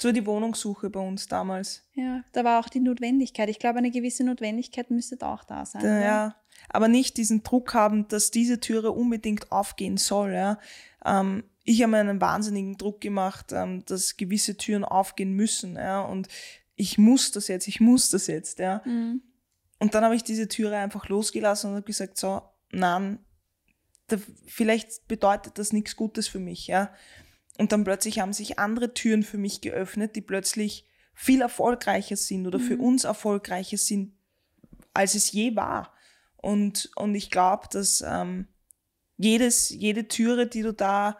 So die Wohnungssuche bei uns damals. Ja, da war auch die Notwendigkeit. Ich glaube, eine gewisse Notwendigkeit müsste auch da sein. Da, ja aber nicht diesen Druck haben, dass diese Türe unbedingt aufgehen soll. Ja. Ähm, ich habe mir einen wahnsinnigen Druck gemacht, ähm, dass gewisse Türen aufgehen müssen. Ja. Und ich muss das jetzt, ich muss das jetzt. Ja. Mhm. Und dann habe ich diese Türe einfach losgelassen und habe gesagt, so, nein, da, vielleicht bedeutet das nichts Gutes für mich. Ja. Und dann plötzlich haben sich andere Türen für mich geöffnet, die plötzlich viel erfolgreicher sind oder mhm. für uns erfolgreicher sind, als es je war. Und, und ich glaube, dass ähm, jedes, jede Türe, die du da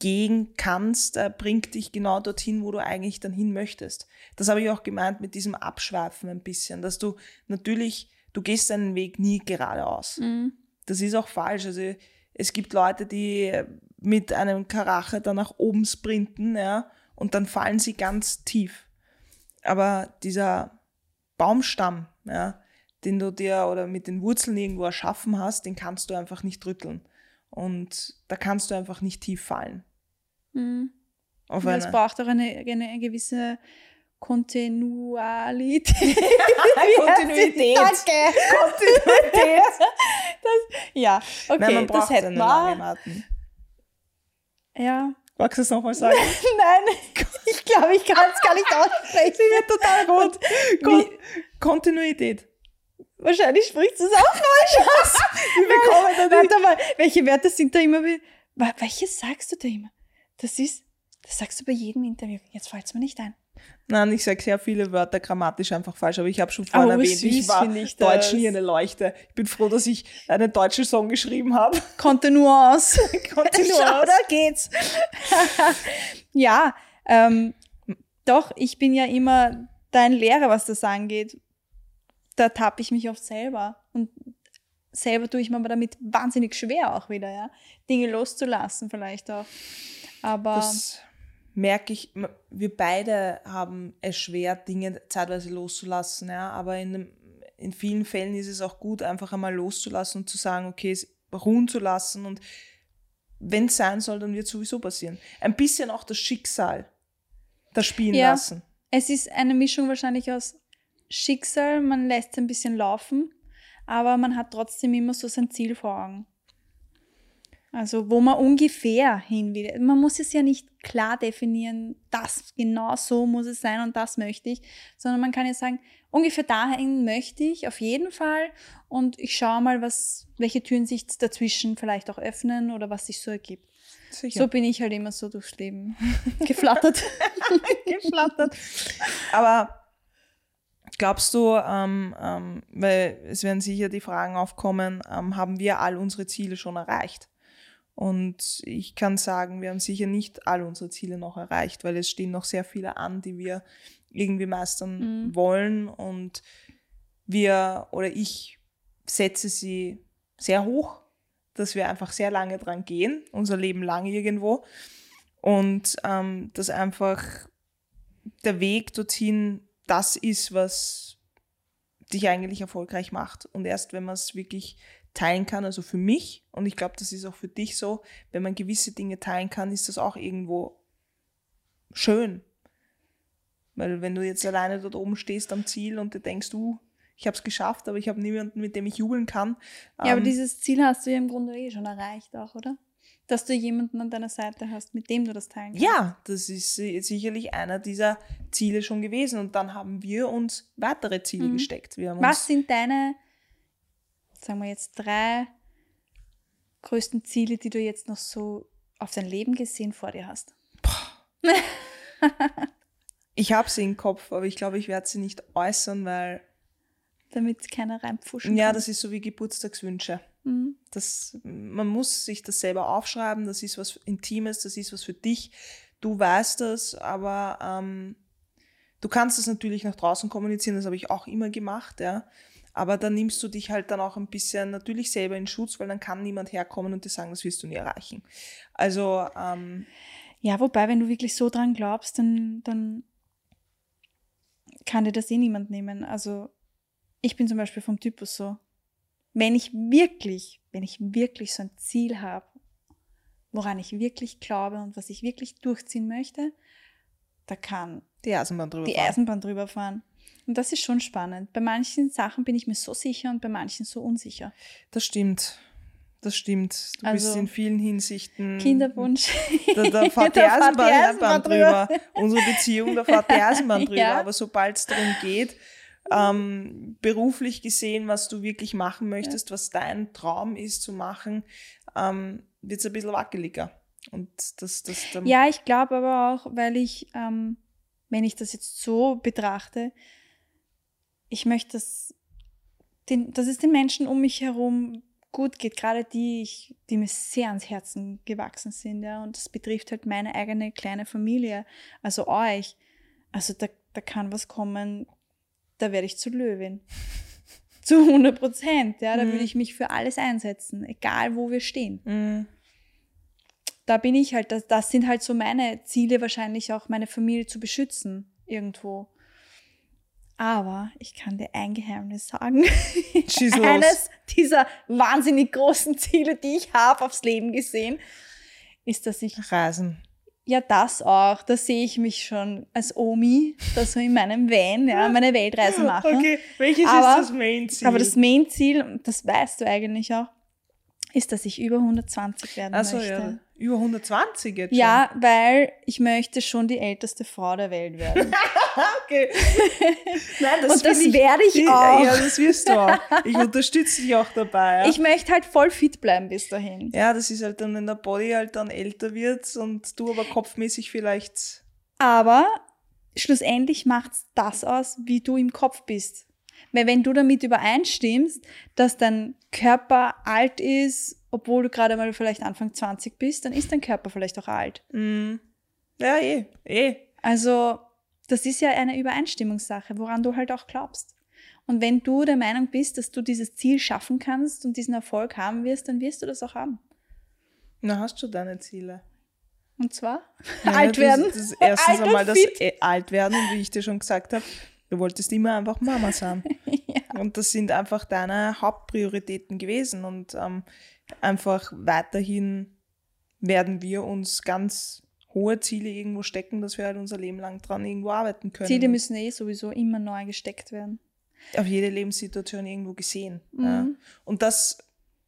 gehen kannst, äh, bringt dich genau dorthin, wo du eigentlich dann hin möchtest. Das habe ich auch gemeint mit diesem Abschweifen ein bisschen, dass du natürlich, du gehst deinen Weg nie geradeaus. Mhm. Das ist auch falsch. Also es gibt Leute, die mit einem Karache dann nach oben sprinten, ja, und dann fallen sie ganz tief. Aber dieser Baumstamm, ja, den du dir oder mit den Wurzeln irgendwo erschaffen hast, den kannst du einfach nicht rütteln. Und da kannst du einfach nicht tief fallen. Mhm. Auf eine, es braucht auch eine, eine gewisse Kontinualität. <laughs> Kontinuität. Danke. Kontinuität. <laughs> Das, ja, okay, Nein, man braucht das hätten wir. Ja. Magst du es nochmal sagen? <laughs> Nein, ich glaube, ich kann es gar nicht aussprechen. Sie wird total rot. Kon Kontinuität. Wahrscheinlich spricht es auch falsch aus. <laughs> Da Warte mal, welche Wörter sind da immer? Welche sagst du da immer? Das ist, das sagst du bei jedem Interview. Jetzt fällt es mir nicht ein. Nein, ich sage sehr viele Wörter grammatisch einfach falsch, aber ich habe schon vorhin oh, erwähnt, ich war ich Deutsch nie eine Leuchte. Ich bin froh, dass ich einen deutschen Song geschrieben habe. Kontinuance. <laughs> Kontinuance. <laughs> da geht's. ja, ähm, doch, ich bin ja immer dein Lehrer, was das angeht da tappe ich mich oft selber. Und selber tue ich mir aber damit wahnsinnig schwer auch wieder, ja. Dinge loszulassen vielleicht auch. Aber. Das merke ich, wir beide haben es schwer, Dinge zeitweise loszulassen, ja. Aber in, in vielen Fällen ist es auch gut, einfach einmal loszulassen und zu sagen, okay, es ruhen zu lassen und wenn es sein soll, dann wird es sowieso passieren. Ein bisschen auch das Schicksal da spielen ja, lassen. Es ist eine Mischung wahrscheinlich aus Schicksal, man lässt es ein bisschen laufen, aber man hat trotzdem immer so sein Ziel vor Augen. Also wo man ungefähr hin will. Man muss es ja nicht klar definieren, das genau so muss es sein und das möchte ich, sondern man kann ja sagen, ungefähr dahin möchte ich auf jeden Fall und ich schaue mal, was, welche Türen sich dazwischen vielleicht auch öffnen oder was sich so ergibt. Sicher. So bin ich halt immer so durchs Leben <laughs> geflattert. <laughs> geflattert. Aber Glaubst du, ähm, ähm, weil es werden sicher die Fragen aufkommen, ähm, haben wir all unsere Ziele schon erreicht? Und ich kann sagen, wir haben sicher nicht all unsere Ziele noch erreicht, weil es stehen noch sehr viele an, die wir irgendwie meistern Mhm. wollen. Und wir oder ich setze sie sehr hoch, dass wir einfach sehr lange dran gehen, unser Leben lang irgendwo. Und ähm, dass einfach der Weg dorthin das ist, was dich eigentlich erfolgreich macht. Und erst wenn man es wirklich teilen kann, also für mich, und ich glaube, das ist auch für dich so, wenn man gewisse Dinge teilen kann, ist das auch irgendwo schön. Weil wenn du jetzt alleine dort oben stehst am Ziel und du denkst, du, ich habe es geschafft, aber ich habe niemanden, mit dem ich jubeln kann. Ja, aber ähm, dieses Ziel hast du ja im Grunde eh schon erreicht auch, oder? Dass du jemanden an deiner Seite hast, mit dem du das teilen kannst. Ja, das ist si- sicherlich einer dieser Ziele schon gewesen. Und dann haben wir uns weitere Ziele Mhm. gesteckt. Was sind deine, sagen wir jetzt, drei größten Ziele, die du jetzt noch so auf dein Leben gesehen vor dir hast? <laughs> ich habe sie im Kopf, aber ich glaube, ich werde sie nicht äußern, weil Damit keiner reinpfuschen ja, kann. das ist so wie Geburtstagswünsche. Mhm. Das, man muss sich das selber aufschreiben, das ist was Intimes, das ist was für dich. Du weißt das, aber ähm, du kannst es natürlich nach draußen kommunizieren, das habe ich auch immer gemacht, ja. Aber dann nimmst du dich halt dann auch ein bisschen natürlich selber in Schutz, weil dann kann niemand herkommen und dir sagen, das wirst du nie erreichen. Also, ähm, Ja, wobei, wenn du wirklich so dran glaubst, dann, dann kann dir das eh niemand nehmen. Also ich bin zum Beispiel vom Typus so, wenn ich wirklich, wenn ich wirklich so ein Ziel habe, woran ich wirklich glaube und was ich wirklich durchziehen möchte, da kann die Eisenbahn drüber die fahren. Eisenbahn drüber fahren. Und das ist schon spannend. Bei manchen Sachen bin ich mir so sicher und bei manchen so unsicher. Das stimmt. Das stimmt. Du Also, bist in vielen Hinsichten. Kinderwunsch. Da, da <laughs> fährt die Eisenbahn, Eisenbahn drüber. Unsere Beziehung, da fährt die <laughs> Eisenbahn drüber. Ja. Aber sobald es darum geht, ähm, beruflich gesehen, was du wirklich machen möchtest, was dein Traum ist zu machen, ähm, wird es ein bisschen wackeliger. Und das, das, dann, Ja, ich glaube aber auch, weil ich, ähm, wenn ich das jetzt so betrachte, ich möchte, dass, den, dass es den Menschen um mich herum gut geht, gerade die, ich, die mir sehr ans Herzen gewachsen sind, ja, und das betrifft halt meine eigene kleine Familie, also euch. Also da, da kann was kommen, da werde ich zur Löwin. Zu 100 Prozent, ja, da Mhm. würde ich mich für alles einsetzen, egal wo wir stehen Mm, da bin ich halt, das, das sind halt so meine Ziele, wahrscheinlich auch meine Familie zu beschützen irgendwo. Aber ich kann dir ein Geheimnis sagen. <laughs> Eines dieser wahnsinnig großen Ziele, die ich habe aufs Leben gesehen, ist, dass ich, Reisen. Ja das auch, da sehe ich mich schon als Omi, da so in meinem Van, ja, meine Weltreise mache. Okay, welches Aber- ist das Main-Ziel? Aber das Main-Ziel, das weißt du eigentlich auch, ist, dass ich über 120 werden also, möchte. ja, über 120 jetzt schon. Ja, weil ich möchte schon die älteste Frau der Welt werden. <laughs> Okay. <laughs> Nein, das Und das ich, werde ich auch. Ja, das wirst du auch. Ich unterstütze dich auch dabei. Ja. Ich möchte halt voll fit bleiben bis dahin. ja, das ist halt dann, wenn der Body halt dann älter wird und du aber kopfmäßig vielleicht. Aber schlussendlich macht's das aus, wie du im Kopf bist. Weil wenn du damit übereinstimmst, dass dein Körper alt ist, obwohl du gerade mal vielleicht Anfang 20 bist, dann ist dein Körper vielleicht auch alt. Mm, ja, eh, eh. Also das ist ja eine Übereinstimmungssache, woran du halt auch glaubst. Und wenn du der Meinung bist, dass du dieses Ziel schaffen kannst und diesen Erfolg haben wirst, dann wirst du das auch haben. Na, hast du deine Ziele. Und zwar Ja, alt das- werden. Das, ist erstens einmal das äh, alt werden wie ich dir schon gesagt habe, du wolltest immer einfach Mama sein. <laughs> Und das sind einfach deine Hauptprioritäten gewesen. Und ähm, einfach weiterhin werden wir uns ganz hohe Ziele irgendwo stecken, dass wir halt unser Leben lang dran irgendwo arbeiten können. Ziele müssen eh sowieso immer neu gesteckt werden. auf jede Lebenssituation irgendwo gesehen. Mhm. Ja. Und das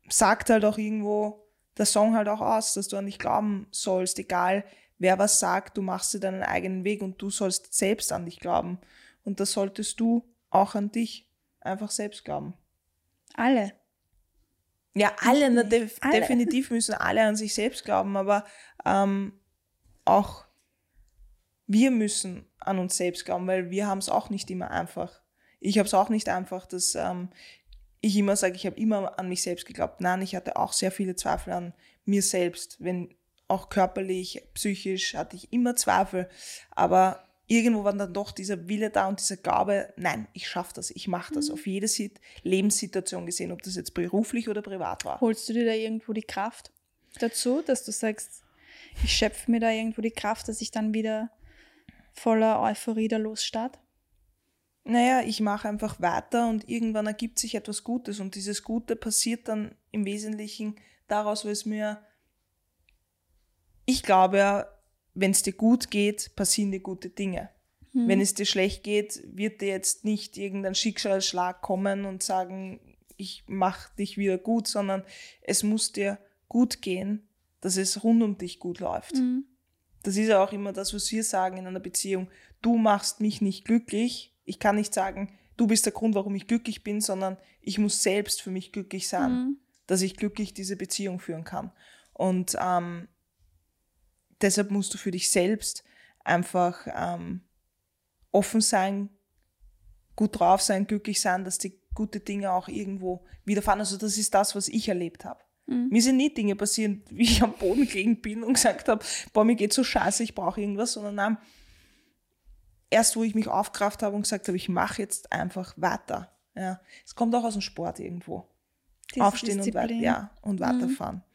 sagt halt auch irgendwo der Song halt auch aus, dass du an dich glauben sollst, egal wer was sagt, du machst dir deinen eigenen Weg und du sollst selbst an dich glauben. Und das solltest du auch an dich einfach selbst glauben. Alle. Ja, alle, na, def Alle. definitiv müssen alle an sich selbst glauben, aber ähm, auch wir müssen an uns selbst glauben, weil wir haben es auch nicht immer einfach. Ich habe es auch nicht einfach, dass ähm, ich immer sage, ich habe immer an mich selbst geglaubt. Nein, ich hatte auch sehr viele Zweifel an mir selbst. Wenn auch körperlich, psychisch hatte ich immer Zweifel. Aber irgendwo war dann doch dieser Wille da und dieser Gabe, nein, ich schaffe das, ich mache das. Mhm. Auf jede Lebenssituation gesehen, ob das jetzt beruflich oder privat war. Holst du dir da irgendwo die Kraft dazu, dass du sagst, ich schöpfe mir da irgendwo die Kraft, dass ich dann wieder voller Euphorie da losstart? Naja, ich mache einfach weiter und irgendwann ergibt sich etwas Gutes und dieses Gute passiert dann im Wesentlichen daraus, weil es mir, ich glaube ja, wenn es dir gut geht, passieren dir gute Dinge. Hm. Wenn es dir schlecht geht, wird dir jetzt nicht irgendein Schicksalsschlag kommen und sagen, ich mache dich wieder gut, sondern es muss dir gut gehen, dass es rund um dich gut läuft. Mhm. Das ist ja auch immer das, was wir sagen in einer Beziehung. Du machst mich nicht glücklich. Ich kann nicht sagen, du bist der Grund, warum ich glücklich bin, sondern ich muss selbst für mich glücklich sein, mhm. dass ich glücklich diese Beziehung führen kann. Und ähm, deshalb musst du für dich selbst einfach ähm, offen sein, gut drauf sein, glücklich sein, dass die gute Dinge auch irgendwo widerfahren. Also das ist das, was ich erlebt habe. Mhm. Mir sind nie Dinge passiert, <laughs> wie ich am Boden gelegen bin und gesagt habe, boah, mir geht so scheiße, ich brauche irgendwas, sondern nein, erst wo ich mich aufgerafft habe und gesagt habe, ich mache jetzt einfach weiter. Ja, es kommt auch aus dem Sport irgendwo. Diese Aufstehen und, weit, ja, und mhm. weiterfahren. Mhm.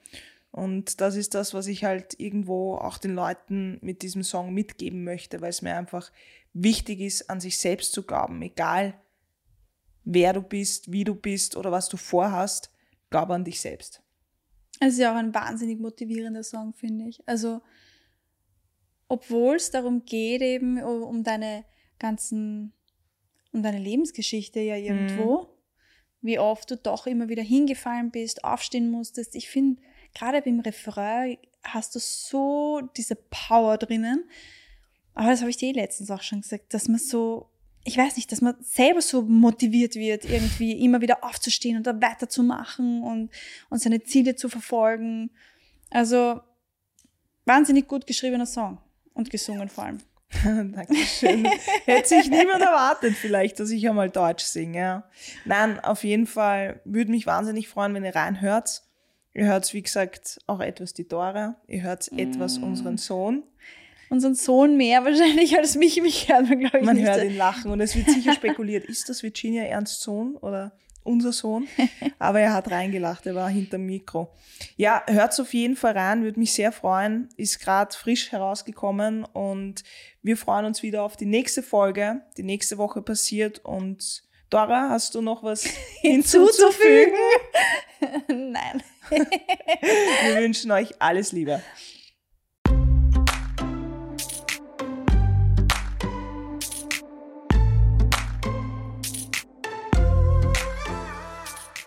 Und das ist das, was ich halt irgendwo auch den Leuten mit diesem Song mitgeben möchte, weil es mir einfach wichtig ist, an sich selbst zu glauben, egal wer du bist, wie du bist oder was du vorhast, glaube an dich selbst. Es ist ja auch ein wahnsinnig motivierender Song, finde ich. Also, obwohl es darum geht, eben um deine ganzen, um deine Lebensgeschichte ja irgendwo, mhm. wie oft du doch immer wieder hingefallen bist, aufstehen musstest. Ich finde, gerade beim Refrain hast du so diese Power drinnen. Aber das habe ich dir eh letztens auch schon gesagt, dass man so ich weiß nicht, dass man selber so motiviert wird, irgendwie immer wieder aufzustehen und da weiterzumachen und, und seine Ziele zu verfolgen. Also wahnsinnig gut geschriebener Song und gesungen vor allem. <laughs> Dankeschön. Hätte sich niemand erwartet, vielleicht, dass ich einmal Deutsch singe. Ja. Nein, auf jeden Fall würde mich wahnsinnig freuen, wenn ihr reinhört. Ihr hört, wie gesagt, auch etwas die Dora. Ihr hört mm. etwas unseren Sohn unseren Sohn mehr <laughs> wahrscheinlich als mich. Mich hört man, glaube ich, Man nicht hört ihn lachen und es wird sicher spekuliert, ist das Virginia Ernst Sohn oder unser Sohn? <laughs> Aber er hat reingelacht, er war hinterm Mikro. Ja, hört auf jeden Fall rein, würde mich sehr freuen. Ist gerade frisch herausgekommen und wir freuen uns wieder auf die nächste Folge, die nächste Woche passiert und Dora, hast du noch was <laughs> hinzuzufügen? <laughs> Nein. <laughs> wir wünschen euch alles Liebe.